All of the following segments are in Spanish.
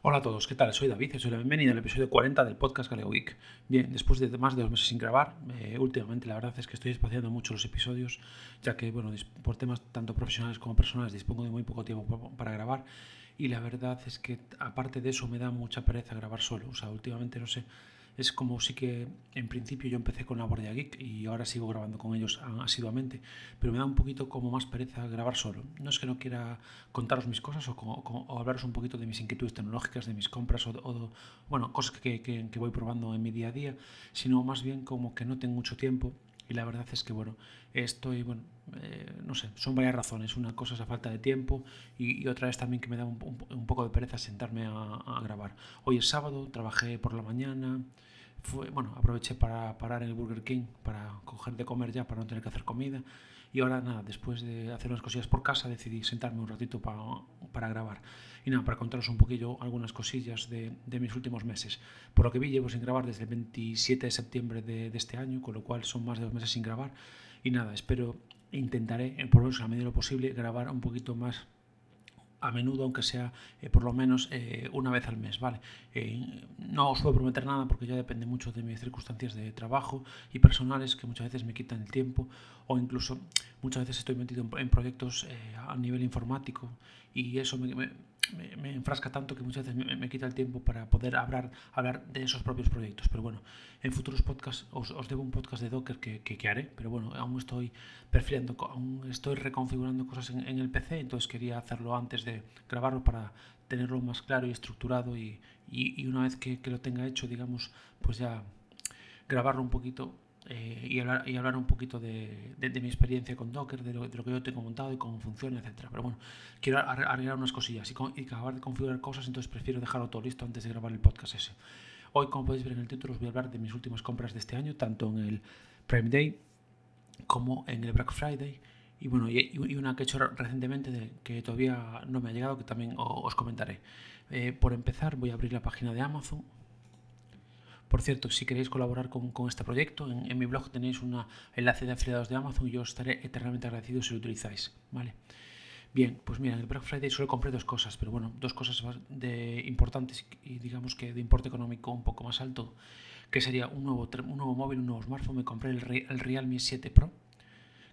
Hola a todos, ¿qué tal? Soy David y soy la bienvenida al episodio 40 del podcast Galeo Week. Bien, después de más de dos meses sin grabar, eh, últimamente la verdad es que estoy espaciando mucho los episodios, ya que, bueno, por temas tanto profesionales como personales dispongo de muy poco tiempo para grabar y la verdad es que aparte de eso me da mucha pereza grabar solo, o sea, últimamente no sé, es como sí que en principio yo empecé con la Bordia Geek y ahora sigo grabando con ellos asiduamente, pero me da un poquito como más pereza grabar solo. No es que no quiera contaros mis cosas o, hablaros un poquito de mis inquietudes tecnológicas, de mis compras o, bueno, cosas que, que voy probando en mi día a día, sino más bien como que no tengo mucho tiempo y la verdad es que, bueno, estoy, bueno, eh, no sé, son varias razones. Una cosa es la falta de tiempo y, otra vez también que me da un, poco de pereza sentarme a, grabar. Hoy es sábado, trabajé por la mañana, fue, bueno, aproveché para parar en el Burger King, para coger de comer ya, para no tener que hacer comida. Y ahora nada, después de hacer unas cosillas por casa, decidí sentarme un ratito para, para grabar. Y nada, para contaros un poquillo algunas cosillas de, de, mis últimos meses. Por lo que vi, llevo sin grabar desde el 27 de septiembre de, este año, con lo cual son más de dos meses sin grabar. Y nada, espero, intentaré, por lo menos a medida de lo posible, grabar un poquito más a menudo, aunque sea eh, por lo menos eh, una vez al mes, ¿vale? Eh, no os puedo prometer nada porque ya depende mucho de mis circunstancias de trabajo y personales que muchas veces me quitan el tiempo o incluso muchas veces estoy metido en, proyectos a nivel informático y eso me, me, enfrasca tanto que muchas veces me, quita el tiempo para poder hablar, hablar de esos propios proyectos. Pero bueno, en futuros podcasts os, debo un podcast de Docker que, que, haré, pero bueno, aún estoy perfilando, aún estoy reconfigurando cosas en, el PC, entonces quería hacerlo antes de grabarlo para tenerlo más claro y estructurado y, y, una vez que lo tenga hecho, digamos, pues ya grabarlo un poquito eh, y, hablar, y hablar un poquito de, de, mi experiencia con Docker, de lo, de lo, que yo tengo montado y cómo funciona, etc. Pero bueno, quiero arreglar unas cosillas y, y, acabar de configurar cosas, entonces prefiero dejarlo todo listo antes de grabar el podcast ese. Hoy, como podéis ver en el título, os voy a hablar de mis últimas compras de este año, tanto en el Prime Day como en el Black Friday. Y bueno, y, y una que he hecho recientemente de, que todavía no me ha llegado, que también os comentaré. Eh, por empezar, voy a abrir la página de Amazon por cierto, si queréis colaborar con, este proyecto, en, mi blog tenéis un enlace de afiliados de Amazon y yo os estaré eternamente agradecido si lo utilizáis. ¿vale? Bien, pues mira, en el Black Friday solo compré dos cosas, pero bueno, dos cosas de importantes y digamos que de importe económico un poco más alto, que sería un nuevo, un nuevo móvil, un nuevo smartphone. Me compré el, el Realme 7 Pro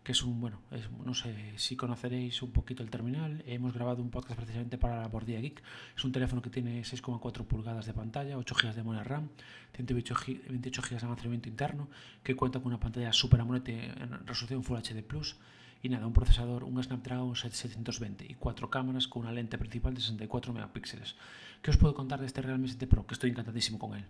que es un, bueno, no sé si conoceréis un poquito el terminal. Hemos grabado un podcast precisamente para la Bordilla Geek. Es un teléfono que tiene 6,4 pulgadas de pantalla, 8 GB de memoria RAM, 128 GB de almacenamiento interno, que cuenta con una pantalla Super AMOLED en resolución Full HD Plus y nada, un procesador, un Snapdragon 720 y cuatro cámaras con una lente principal de 64 megapíxeles. ¿Qué os puedo contar de este Realme 7 Pro? Que estoy encantadísimo con él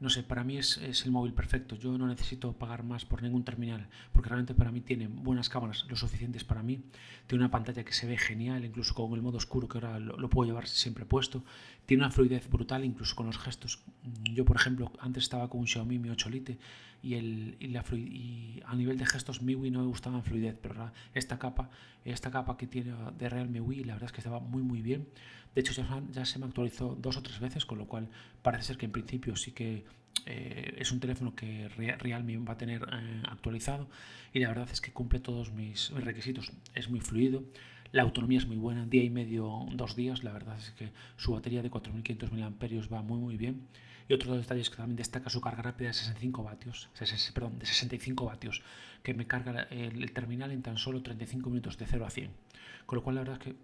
no sé, para mí es, el móvil perfecto. Yo no necesito pagar más por ningún terminal, porque realmente para mí tiene buenas cámaras, lo suficientes para mí. Tiene una pantalla que se ve genial, incluso con el modo oscuro, que ahora lo, puedo llevar siempre puesto. Tiene una fluidez brutal, incluso con los gestos. Yo, por ejemplo, antes estaba con un Xiaomi Mi 8 Lite y, el, y, la y a nivel de gestos MIUI no me gustaba en fluidez, pero esta capa, esta capa que tiene de Realme UI, la verdad es que estaba muy muy bien. De hecho, ya, se me actualizó dos o tres veces, con lo cual parece ser que en principio sí que eh, es un teléfono que Realme va a tener eh, actualizado y la verdad es que cumple todos mis, requisitos. Es muy fluido, la autonomía es muy buena, día y medio, dos días. La verdad es que su batería de 4500 mAh va muy muy bien. Y otro detalle es que también destaca su carga rápida de 65 vatios, perdón, de 65 vatios, que me carga el terminal en tan solo 35 minutos de 0 a 100. Con lo cual la verdad es que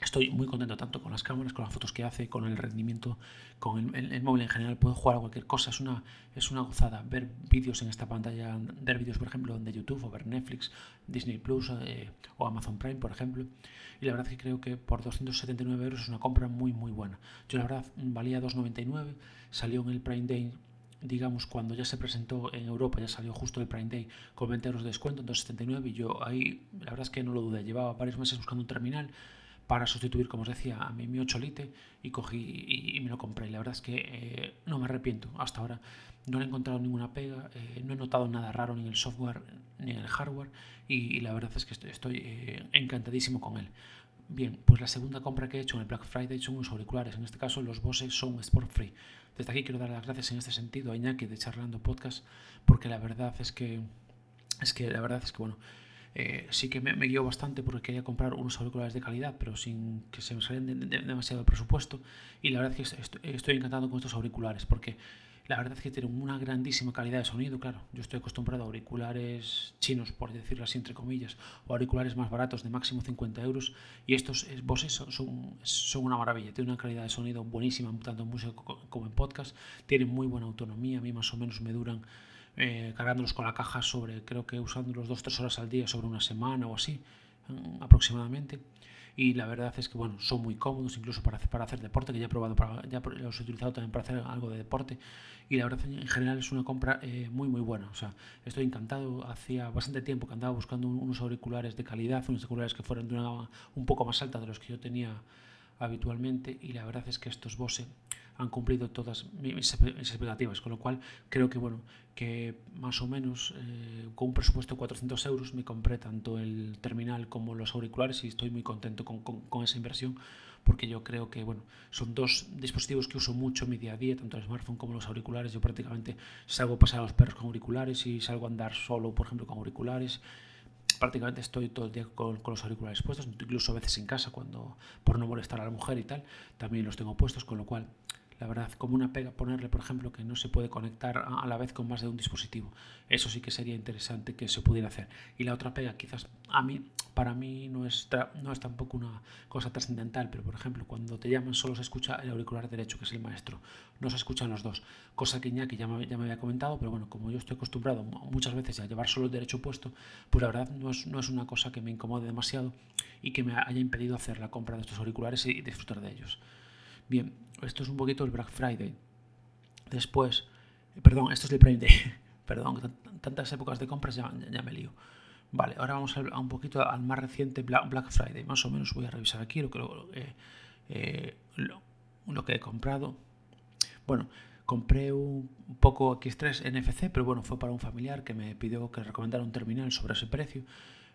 Estoy muy contento tanto con las cámaras, con las fotos que hace, con el rendimiento, con el, móvil en general. Puedo jugar a cualquier cosa, es una, es una gozada. Ver vídeos en esta pantalla, ver vídeos, por ejemplo, de YouTube o ver Netflix, Disney Plus eh, o Amazon Prime, por ejemplo. Y la verdad es que creo que por 279 euros es una compra muy, muy buena. Yo, la verdad, valía 2,99, salió en el Prime Day digamos, cuando ya se presentó en Europa, ya salió justo el Prime Day con 20 euros de descuento, 2,79 y yo ahí, la verdad es que no lo dudé, llevaba varios meses buscando un terminal para sustituir, como os decía, a mi Mi 8 Lite y cogí y, me lo compré. La verdad es que eh, no me arrepiento. Hasta ahora no he encontrado ninguna pega, eh, no he notado nada raro ni en el software ni en el hardware y, la verdad es que estoy, eh, encantadísimo con él. Bien, pues la segunda compra que he hecho en el Black Friday son unos auriculares. En este caso, los Bose son Sport Free. Desde aquí quiero dar las gracias en este sentido a Iñaki de Charlando Podcast, porque la verdad es que es que la verdad es que bueno, eh, sí que me, guió bastante porque quería comprar unos auriculares de calidad, pero sin que se me salieran demasiado presupuesto. Y la verdad es que estoy, encantado con estos auriculares porque la verdad es que tienen una grandísima calidad de sonido, claro. Yo estoy acostumbrado a auriculares chinos, por decirlo así, entre comillas, o auriculares más baratos de máximo 50 euros. Y estos Bose son, son, una maravilla. Tienen una calidad de sonido buenísima, tanto en música como en podcast. Tienen muy buena autonomía. A mí más o menos me duran eh, cargándolos con la caja sobre, creo que usándolos 2-3 horas al día sobre una semana o así, mm, aproximadamente. Y la verdad es que bueno, son muy cómodos incluso para, para hacer deporte, que ya he probado, para, ya los he utilizado también para hacer algo de deporte. Y la verdad en general es una compra eh, muy muy buena, o sea, estoy encantado, hacía bastante tiempo que andaba buscando unos auriculares de calidad, unos auriculares que fueran de una un poco más alta de los que yo tenía habitualmente. Y la verdad es que estos Bose han cumplido todas mis expectativas, con lo cual creo que bueno que más o menos eh, con un presupuesto de 400 euros me compré tanto el terminal como los auriculares y estoy muy contento con, con, esa inversión porque yo creo que bueno son dos dispositivos que uso mucho en mi día a día, tanto el smartphone como los auriculares. Yo prácticamente salgo a pasar a los perros con auriculares y salgo a andar solo, por ejemplo, con auriculares prácticamente estoy todo el día con, con, los auriculares puestos, incluso a veces en casa, cuando por no molestar a la mujer y tal, también los tengo puestos, con lo cual la verdad, como una pega ponerle, por ejemplo, que no se puede conectar a la vez con más de un dispositivo. Eso sí que sería interesante que se pudiera hacer. Y la otra pega, quizás a mí, para mí no es, no es tampoco una cosa trascendental, pero por ejemplo, cuando te llaman solo se escucha el auricular derecho, que es el maestro. No se escuchan los dos. Cosa que Iñaki ya me, ya me había comentado, pero bueno, como yo estoy acostumbrado muchas veces a llevar solo el derecho puesto, pues la verdad no es, no es una cosa que me incomode demasiado y que me haya impedido hacer la compra de estos auriculares y disfrutar de ellos. Bien, esto es un poquito el Black Friday. Después, eh, perdón, esto es el Prime Day. perdón, tantas épocas de compras ya, me lío. Vale, ahora vamos a, un poquito al más reciente Black Friday. Más o menos voy a revisar aquí lo que, eh, lo, que he comprado. Bueno, compré un poco X3 NFC, pero bueno, fue para un familiar que me pidió que recomendara un terminal sobre ese precio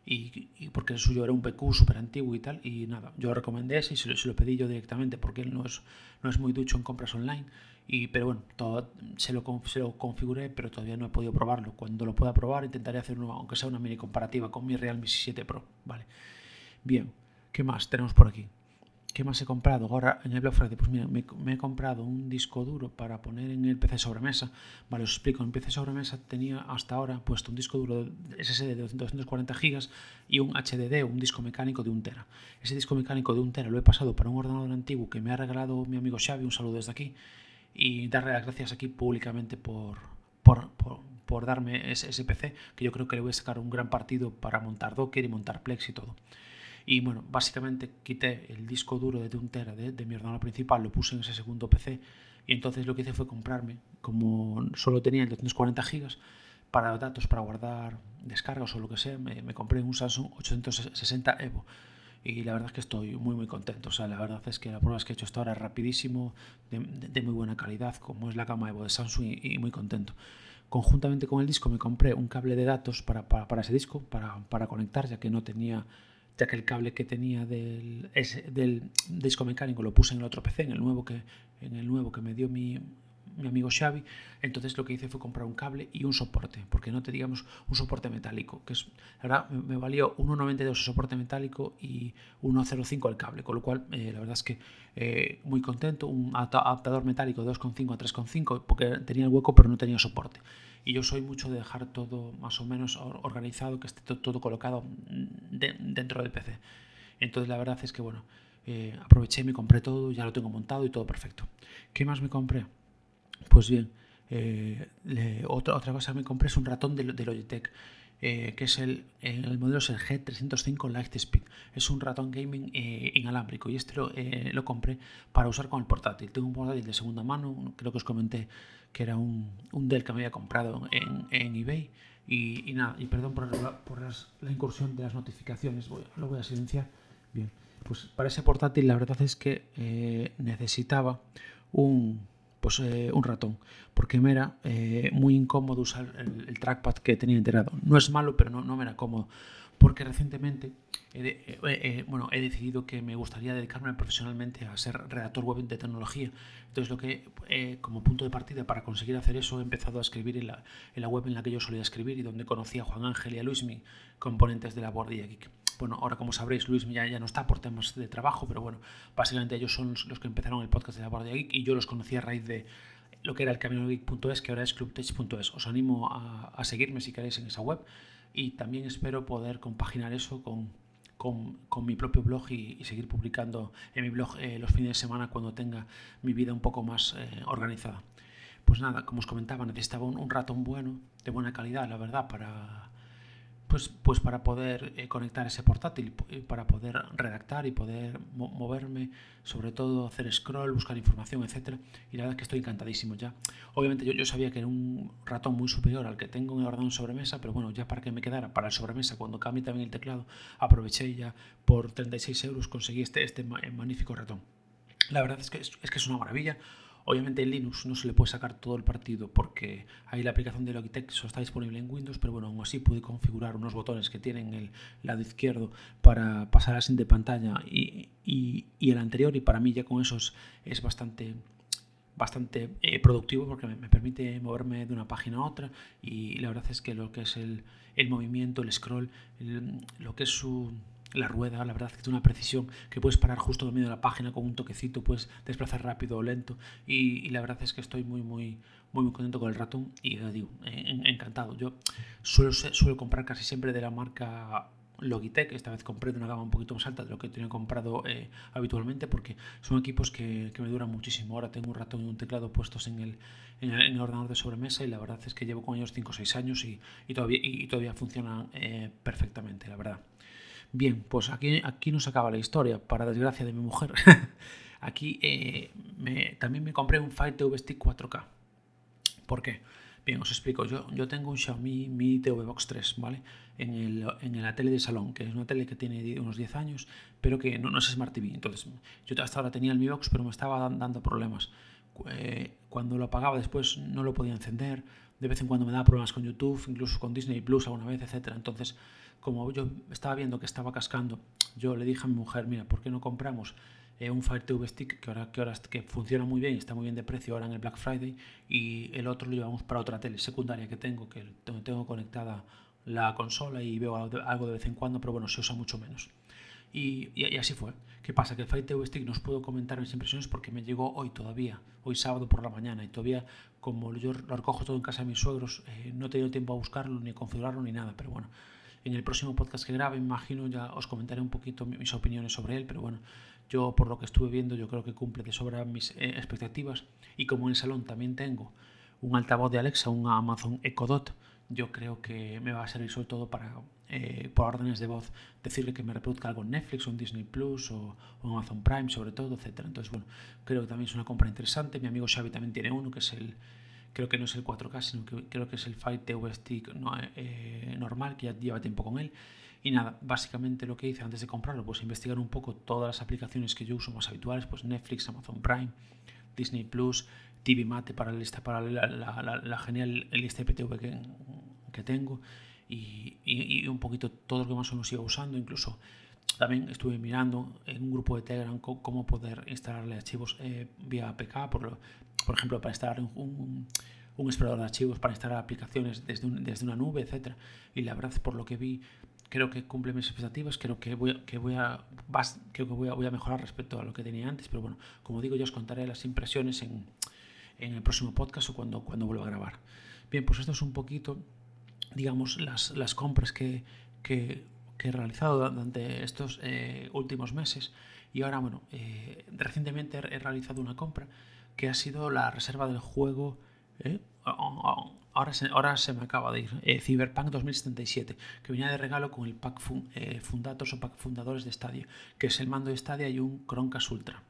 y, porque el suyo era un PQ súper antiguo y tal, y nada, yo recomendé ese y se lo, pedí yo directamente porque él no es, no es muy ducho en compras online, y, pero bueno, todo, se, lo, se lo configuré, pero todavía no he podido probarlo. Cuando lo pueda probar intentaré hacer, aunque sea una mini comparativa con mi Realme 7 Pro, ¿vale? Bien, ¿qué más tenemos por aquí? ¿Qué más he comprado? Ahora en el Black Friday, pues mira, me, he comprado un disco duro para poner en el PC sobremesa. Vale, os explico. En PC sobremesa tenía hasta ahora puesto un disco duro SSD de 240 GB y un HDD, un disco mecánico de 1 tera. Ese disco mecánico de 1 tera lo he pasado para un ordenador antiguo que me ha regalado mi amigo Xavi. Un saludo desde aquí. Y darle las gracias aquí públicamente por, por, por, darme ese, ese PC, que yo creo que le voy a sacar un gran partido para montar Docker y montar Plex y todo. Y bueno, básicamente quité el disco duro de 1 tera de, mi ordenador principal, lo puse en ese segundo PC y entonces lo que hice fue comprarme, como solo tenía el 240 gigas, para datos, para guardar descargas o lo que sea, me, compré un Samsung 860 Evo. Y la verdad es que estoy muy muy contento. O sea, la verdad es que la prueba que he hecho hasta ahora es rapidísimo, de, muy buena calidad, como es la gama Evo de Samsung y, muy contento. Conjuntamente con el disco me compré un cable de datos para, para, para ese disco, para, para conectar, ya que no tenía ya que el cable que tenía del, del disco mecánico lo puse en el otro PC, en el nuevo que, en el nuevo que me dio mi, mi amigo Xavi, entonces lo que hice fue comprar un cable y un soporte, porque no teníamos un soporte metálico, que es, la verdad, me, valió 1,92 el soporte metálico y 1,05 el cable, con lo cual eh, la verdad es que eh, muy contento, un adaptador metálico de 2,5 a 3,5, porque tenía el hueco pero no tenía soporte. Y yo soy mucho de dejar todo más o menos organizado, que esté todo, colocado dentro del PC. Entonces la verdad es que bueno, eh, aproveché, me compré todo, ya lo tengo montado y todo perfecto. ¿Qué más me compré? Pues bien, eh, otra, otra cosa que me compré es un ratón de, Logitech. Eh, que es el, el modelo es el G305 Lightspeed. Es un ratón gaming eh, inalámbrico y este lo, compré para usar con el portátil. Tengo un portátil de segunda mano, creo que os comenté que era un, un Dell que me había comprado en, en eBay. Y, nada, y perdón por, por la incursión de las notificaciones, lo voy a silenciar. Bien, pues para ese portátil la verdad es que necesitaba un pues eh, un ratón, porque me era eh, muy incómodo usar el, trackpad que tenía integrado. No es malo, pero no, no me era cómodo, porque recientemente he, bueno, he decidido que me gustaría dedicarme profesionalmente a ser redactor web de tecnología. Entonces, lo que como punto de partida para conseguir hacer eso, he empezado a escribir en la, en la web en la que yo solía escribir y donde conocí a Juan Ángel y a Luismi, componentes de la Bordilla Geek. Bueno, ahora como sabréis, Luis ya, ya no está por temas de trabajo, pero bueno, básicamente ellos son los que empezaron el podcast de la Bordilla Geek y yo los conocí a raíz de lo que era el caminogeek.es, que ahora es clubtech.es. Os animo a, a seguirme si queréis en esa web y también espero poder compaginar eso con con, con, mi propio blog y, seguir publicando en mi blog eh, los fines de semana cuando tenga mi vida un poco más eh, organizada. Pues nada, como os comentaba, necesitaba un, un, ratón bueno, de buena calidad, la verdad, para, pues, pues para poder eh, conectar ese portátil, para poder redactar y poder moverme, sobre todo hacer scroll, buscar información, etc. Y la verdad es que estoy encantadísimo ya. Obviamente yo, yo sabía que era un ratón muy superior al que tengo en el ordenador sobremesa, pero bueno, ya para que me quedara para el sobremesa, cuando cambie también el teclado, aproveché ya por 36 euros conseguí este, este magnífico ratón. La verdad es que es que es una maravilla. Obviamente en Linux no se le puede sacar todo el partido porque ahí la aplicación de Logitech solo está disponible en Windows, pero bueno, aún así pude configurar unos botones que tienen el lado izquierdo para pasar a de pantalla y, el anterior y para mí ya con esos es bastante bastante eh, productivo porque me, permite moverme de una página a otra y la verdad es que lo que es el, movimiento, el scroll, lo que es su la rueda, la verdad que tiene una precisión que puedes parar justo en medio de la página con un toquecito, puedes desplazar rápido o lento y, la verdad es que estoy muy, muy, muy, muy contento con el ratón y digo, encantado. Yo suelo, suelo comprar casi siempre de la marca Logitech, esta vez compré de una gama un poquito más alta de lo que tenía comprado eh, habitualmente porque son equipos que, que, me duran muchísimo. Ahora tengo un ratón y un teclado puestos en el, en el, ordenador de sobremesa y la verdad es que llevo con ellos 5 o 6 años y, y todavía, y, todavía funcionan eh, perfectamente, la verdad. Bien, pues aquí, aquí no se acaba la historia, para desgracia de mi mujer. aquí eh, también me compré un Fire TV Stick 4K. ¿Por qué? Bien, os explico. Yo, yo tengo un Xiaomi Mi TV Box 3, ¿vale? En, el, en la tele de salón, que es una tele que tiene unos 10 años, pero que no, no es Smart TV. Entonces, yo hasta ahora tenía el Mi Box, pero me estaba dando problemas. Eh, cuando lo apagaba después no lo podía encender. De vez en cuando me daba problemas con YouTube, incluso con Disney Plus alguna vez, etc. Entonces, como yo estaba viendo que estaba cascando, yo le dije a mi mujer, mira, ¿por qué no compramos eh, un Fire TV Stick que ahora, que ahora que funciona muy bien y está muy bien de precio ahora en el Black Friday y el otro lo llevamos para otra tele secundaria que tengo, que tengo, conectada la consola y veo algo de vez en cuando, pero bueno, se usa mucho menos. Y, y, así fue. ¿Qué pasa? Que el Fire TV Stick no os puedo comentar mis impresiones porque me llegó hoy todavía, hoy sábado por la mañana, y todavía, como yo lo recojo todo en casa de mis suegros, eh, no he tenido tiempo a buscarlo, ni a configurarlo, ni nada, pero bueno, en el próximo podcast que grabe, imagino, ya os comentaré un poquito mis opiniones sobre él, pero bueno, yo por lo que estuve viendo, yo creo que cumple de sobra mis eh, expectativas. Y como en el salón también tengo un altavoz de Alexa, un Amazon Echo Dot, yo creo que me va a servir sobre todo para, eh, por órdenes de voz, decirle que me reproduzca algo en Netflix o en Disney Plus o, o, Amazon Prime, sobre todo, etc. Entonces, bueno, creo que también es una compra interesante. Mi amigo Xavi también tiene uno, que es el, creo que no es el 4K, sino que creo que es el Fight TV Stick eh, normal, que ya lleva tiempo con él. Y nada, básicamente lo que hice antes de comprarlo, pues investigar un poco todas las aplicaciones que yo uso más habituales, pues Netflix, Amazon Prime, Disney Plus, TV Mate para la lista, para la, la, genial lista de PTV que, que tengo y, y, un poquito todo lo que más o menos iba usando, incluso también estuve mirando en un grupo de Telegram cómo poder instalarle archivos eh, vía APK, por, por ejemplo, para instalar un, un, explorador de archivos, para instalar aplicaciones desde, desde una nube, etc. Y la verdad, por lo que vi, creo que cumple mis expectativas, creo que voy, que voy a, creo que voy a, voy a mejorar respecto a lo que tenía antes, pero bueno, como digo, yo os contaré las impresiones en, en el próximo podcast o cuando, cuando vuelva a grabar. Bien, pues esto es un poquito, digamos, las, las compras que, que que he realizado durante estos eh, últimos meses. Y ahora, bueno, eh, recientemente he realizado una compra que ha sido la reserva del juego. ¿eh? Ahora, se, ahora se me acaba de ir. Cyberpunk 2077, que venía de regalo con el pack Fundatos o pack fundadores de Stadia, que es el mando de Stadia y un Chromecast Ultra.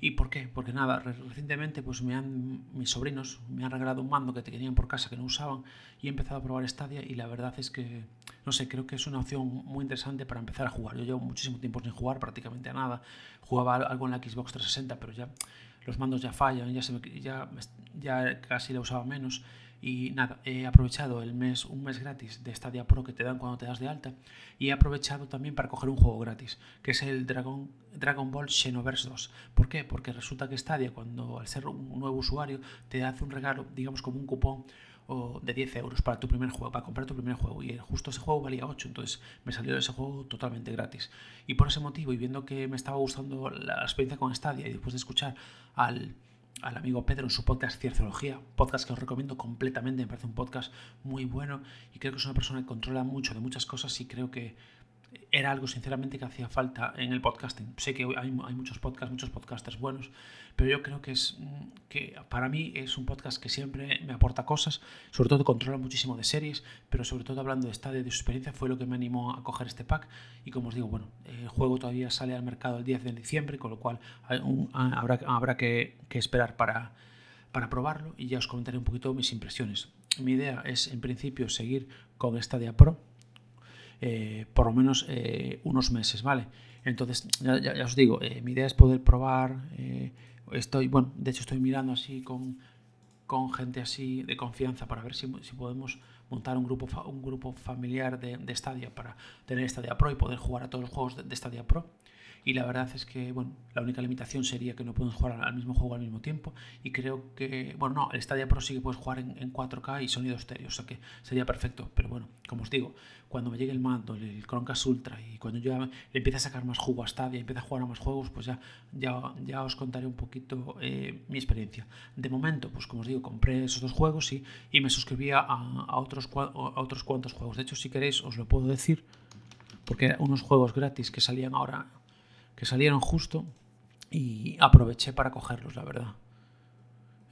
¿Y por qué? Porque nada, recientemente pues me han, mis sobrinos me han regalado un mando que te querían por casa que no usaban y he empezado a probar Stadia y la verdad es que, no sé, creo que es una opción muy interesante para empezar a jugar. Yo llevo muchísimo tiempo sin jugar, prácticamente a nada. Jugaba algo en la Xbox 360, pero ya los mandos ya fallan, ya, se ya, ya casi la usaba menos. Y nada, he aprovechado el mes, un mes gratis de Stadia Pro que te dan cuando te das de alta. Y he aprovechado también para coger un juego gratis, que es el Dragon, Dragon Ball Xenoverse 2. ¿Por qué? Porque resulta que Stadia, cuando al ser un nuevo usuario, te hace un regalo, digamos como un cupón o de 10 euros para tu primer juego, para comprar tu primer juego. Y justo ese juego valía 8, entonces me salió ese juego totalmente gratis. Y por ese motivo, y viendo que me estaba gustando la experiencia con Stadia, y después de escuchar al al amigo Pedro en su podcast Cierciología, podcast que os recomiendo completamente, me parece un podcast muy bueno y creo que es una persona que controla mucho de muchas cosas y creo que era algo sinceramente que hacía falta en el podcasting. Sé que hay, hay, muchos podcasts, muchos podcasters buenos, pero yo creo que es mm, que para mí es un podcast que siempre me aporta cosas, sobre todo controla muchísimo de series, pero sobre todo hablando de estadio de su experiencia fue lo que me animó a coger este pack y como os digo, bueno, el juego todavía sale al mercado el 10 de diciembre, con lo cual habrá, habrá que, que esperar para, para probarlo y ya os comentaré un poquito mis impresiones. Mi idea es en principio seguir con Stadia Pro, eh, por lo menos eh, unos meses, ¿vale? Entonces, ya, os digo, eh, mi idea es poder probar, estoy, bueno, de hecho estoy mirando así con, con gente así de confianza para ver si, si podemos montar un grupo, un grupo familiar de, de, Stadia para tener Stadia Pro y poder jugar a todos los juegos de, de Stadia Pro y la verdad es que bueno, la única limitación sería que no podemos jugar al mismo juego al mismo tiempo y creo que, bueno, no, el Stadia Pro sí que puedes jugar en, 4K y sonido estéreo, o sea que sería perfecto, pero bueno, como os digo, cuando me llegue el mando, el Chromecast Ultra y cuando yo empiece a sacar más jugo a Stadia, empiece a jugar a más juegos, pues ya, ya, ya os contaré un poquito eh, mi experiencia. De momento, pues como os digo, compré esos dos juegos y, y me suscribía a, a, otros, a otros cuantos juegos. De hecho, si queréis, os lo puedo decir, porque unos juegos gratis que salían ahora que salieron justo y aproveché para cogerlos, la verdad.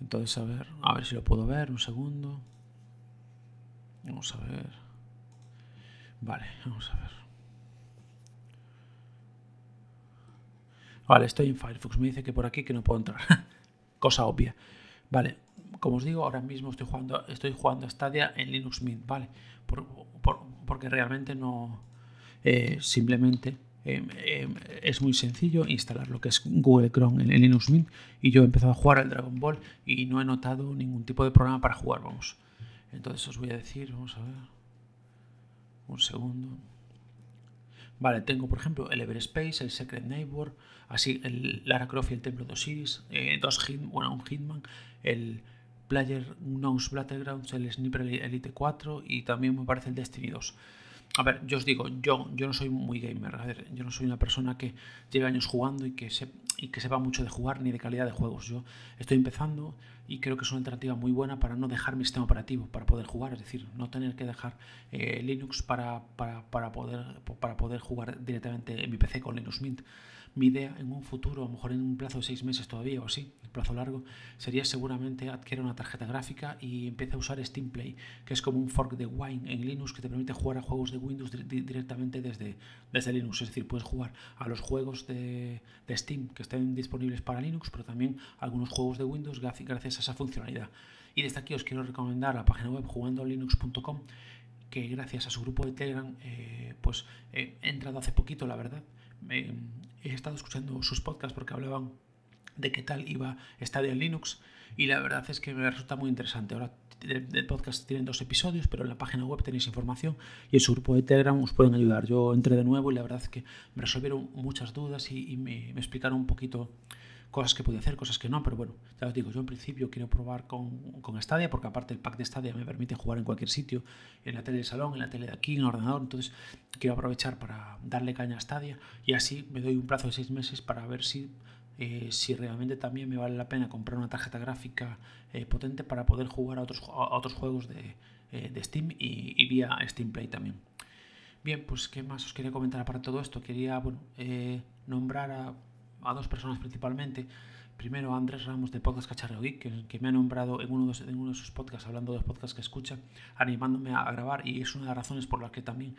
Entonces, a ver, a ver si lo puedo ver, un segundo. Vamos a ver. Vale, vamos a ver. Vale, estoy en Firefox. Me dice que por aquí que no puedo entrar. Cosa obvia. Vale, como os digo, ahora mismo estoy jugando, estoy jugando Stadia en Linux Mint, ¿vale? porque realmente no... Eh, simplemente Em, em, es muy sencillo instalar lo que es Google Chrome en, Linux Mint y yo he empezado a jugar al Dragon Ball y no he notado ningún tipo de programa para jugar, vamos. Entonces os voy a decir, vamos a ver, un segundo. Vale, tengo por ejemplo el Everspace, el Secret Neighbor, así el Lara Croft y el Templo de Osiris, eh, dos hit, bueno, un Hitman, el Player Knows Battlegrounds, el Sniper Elite 4 y también me parece el Destiny 2. A ver, yo os digo, yo, yo no soy muy gamer, a ver, yo no soy una persona que lleve años jugando y que, se, y que sepa mucho de jugar ni de calidad de juegos. Yo estoy empezando y creo que es una alternativa muy buena para no dejar mi sistema operativo, para poder jugar, es decir, no tener que dejar eh, Linux para, para, para, poder, para poder jugar directamente en mi PC con Linux Mint mi idea en un futuro, a lo mejor en un plazo de seis meses todavía o así, un plazo largo, sería seguramente adquirir una tarjeta gráfica y empiece a usar Steam Play, que es como un fork de Wine en Linux que te permite jugar a juegos de Windows directamente desde, desde Linux. Es decir, puedes jugar a los juegos de, Steam que estén disponibles para Linux, pero también algunos juegos de Windows gracias a esa funcionalidad. Y desde aquí os quiero recomendar la página web jugandolinux.com que gracias a su grupo de Telegram eh, pues he entrado hace poquito, la verdad, he estado escuchando sus podcasts porque hablaban de qué tal iba Stadia en Linux y la verdad es que me resulta muy interesante. Ahora el podcast tienen dos episodios, pero en la página web tenéis información y en su grupo de Telegram os pueden ayudar. Yo entré de nuevo y la verdad es que me resolvieron muchas dudas y, me, me, explicaron un poquito cosas que podía hacer, cosas que no, pero bueno, ya os digo, yo en principio quiero probar con, con Stadia, porque aparte el pack de Stadia me permite jugar en cualquier sitio, en la tele del salón, en la tele de aquí, en el ordenador, entonces quiero aprovechar para darle caña a Stadia y así me doy un plazo de seis meses para ver si, eh, si realmente también me vale la pena comprar una tarjeta gráfica eh, potente para poder jugar a otros, otros juegos de, eh, de Steam y, y, vía Steam Play también. Bien, pues qué más os quería comentar para todo esto. Quería bueno, nombrar a a dos personas principalmente. Primero Andrés Ramos de Podcast Cacharreo Geek, que, me ha nombrado en uno, de, en uno de sus podcasts, hablando de los podcasts que escucha, animándome a, grabar y es una de las razones por las que también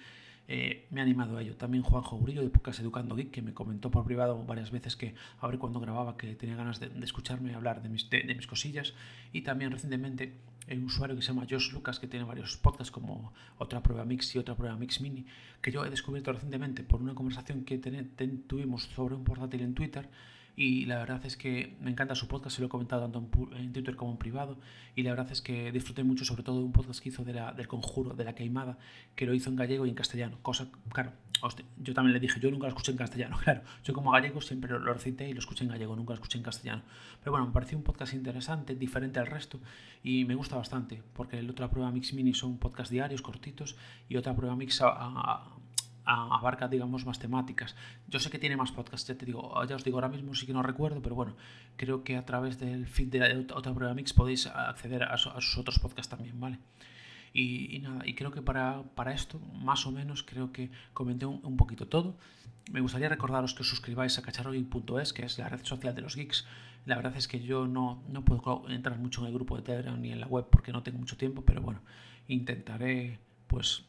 eh, me ha animado a ello. También Juanjo Urillo de Podcast Educando Geek, que me comentó por privado varias veces que a ver cuando grababa que tenía ganas de, escucharme hablar de mis, de, mis, cosillas. Y también recientemente un usuario que se llama Josh Lucas, que tiene varios podcasts como Otra Prueba Mix y Otra Prueba Mix Mini, que yo he descubierto recientemente por una conversación que tuvimos sobre un portátil en Twitter y la verdad es que me encanta su podcast, se lo he comentado tanto en, Twitter como en privado y la verdad es que disfruté mucho sobre todo de un podcast que hizo de la, del conjuro, de la queimada, que lo hizo en gallego y en castellano, cosa, claro, yo también le dije, yo nunca lo escuché en castellano, claro, yo como gallego siempre lo, recité y lo escuché en gallego, nunca lo escuché en castellano, pero bueno, me pareció un podcast interesante, diferente al resto y me gusta bastante, porque el otra prueba Mix Mini son podcast diarios, cortitos, y otra prueba Mix a abarca, digamos, más temáticas. Yo sé que tiene más podcasts, ya te digo, ya os digo, ahora mismo sí que no recuerdo, pero bueno, creo que a través del feed de otra prueba mix podéis acceder a, sus otros podcasts también, ¿vale? Y, nada, y creo que para, para, esto, más o menos, creo que comenté un, poquito todo. Me gustaría recordaros que os suscribáis a cacharrogeek.es, que es la red social de los geeks. La verdad es que yo no, no puedo entrar mucho en el grupo de Telegram ni en la web porque no tengo mucho tiempo, pero bueno, intentaré, pues,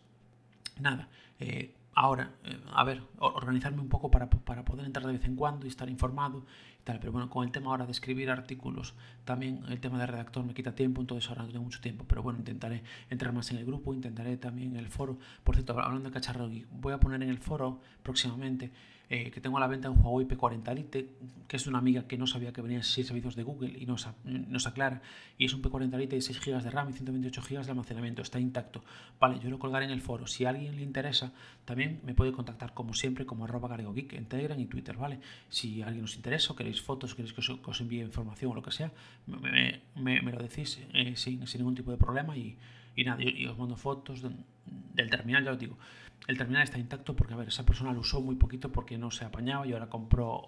nada, eh, ahora, eh, a ver, organizarme un poco para, para, poder entrar de vez en cuando y estar informado y tal. Pero bueno, con el tema ahora de escribir artículos, también el tema de redactor me quita tiempo, entonces ahora no tengo mucho tiempo. Pero bueno, intentaré entrar más en el grupo, intentaré también en el foro. Por cierto, hablando de cacharro, voy a poner en el foro próximamente eh, que tengo a la venta un Huawei P40 Lite, que es una amiga que no sabía que venían 6 servicios de Google y nos, nos aclara. Y es un P40 Lite de 6 GB de RAM y 128 GB de almacenamiento, está intacto. Vale, yo lo colgaré en el foro. Si a alguien le interesa, también me puede contactar como siempre, como arroba Geek en Telegram y Twitter, ¿vale? Si a alguien os interesa o queréis fotos, queréis que os, envíe información o lo que sea, me, lo decís eh, sin, sin, ningún tipo de problema y, y nada, y, os mando fotos del terminal, ya os digo el terminal está intacto porque, a ver, esa persona lo usó muy poquito porque no se apañaba y ahora compró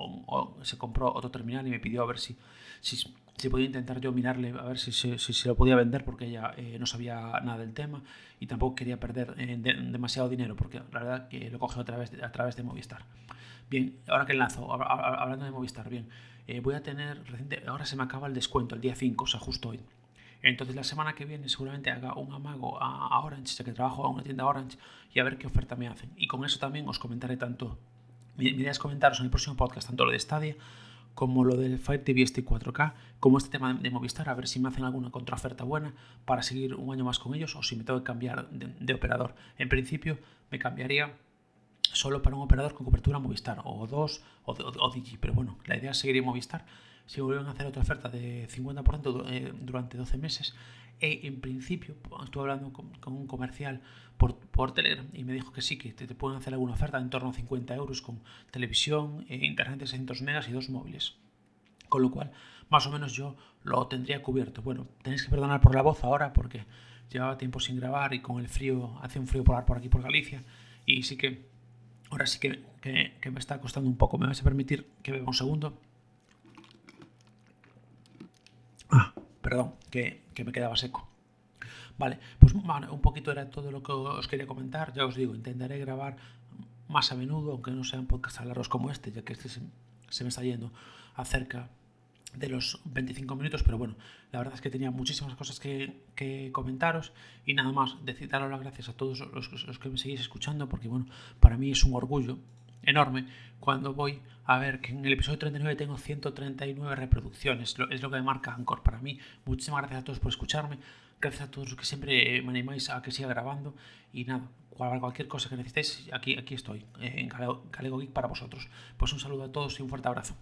se compró otro terminal y me pidió a ver si, si, si podía intentar yo mirarle a ver si, si, si, lo podía vender porque ella eh, no sabía nada del tema y tampoco quería perder eh, demasiado dinero porque la verdad que lo coge a través de, a través de Movistar. Bien, ahora que enlazo, hablando de Movistar, bien, eh, voy a tener, ahora se me acaba el descuento, el día 5, o sea, justo hoy. Entonces la semana que viene seguramente haga un amago a, Orange, ya que trabajo a una tienda Orange, y a ver qué oferta me hacen. Y con eso también os comentaré tanto, mi, idea es comentaros en el próximo podcast tanto lo de Stadia como lo del Fire TV Stick 4K, como este tema de Movistar, a ver si me hacen alguna contraoferta buena para seguir un año más con ellos o si me tengo que cambiar de, operador. En principio me cambiaría solo para un operador con cobertura Movistar o dos o, o Digi, pero bueno, la idea es seguir en Movistar si vuelven a hacer otra oferta de 50% eh, durante 12 meses. E en principio, estuve hablando con, un comercial por, por, Telegram y me dijo que sí, que te, pueden hacer alguna oferta en torno a 50 euros con televisión, eh, internet de 600 megas y dos móviles. Con lo cual, más o menos yo lo tendría cubierto. Bueno, tenéis que perdonar por la voz ahora porque llevaba tiempo sin grabar y con el frío, hace un frío polar por aquí, por Galicia. Y sí que, ahora sí que, que, que me está costando un poco. Me vais a permitir que beba un segundo. Ah, perdón, que, me quedaba seco. Vale, pues un poquito era todo lo que os quería comentar. Ya os digo, intentaré grabar más a menudo, aunque no sean podcasts largos como este, ya que este se, me está yendo acerca de los 25 minutos, pero bueno, la verdad es que tenía muchísimas cosas que, comentaros y nada más, decir daros las gracias a todos los, que me seguís escuchando, porque bueno, para mí es un orgullo enorme cuando voy a ver que en el episodio 39 tengo 139 reproducciones. Es lo que me marca Anchor para mí. Muchísimas gracias a todos por escucharme. Gracias a todos los que siempre me animáis a que siga grabando. Y nada, cualquier cosa que necesitéis, aquí, aquí estoy, en Galego Geek para vosotros. Pues un saludo a todos y un fuerte abrazo.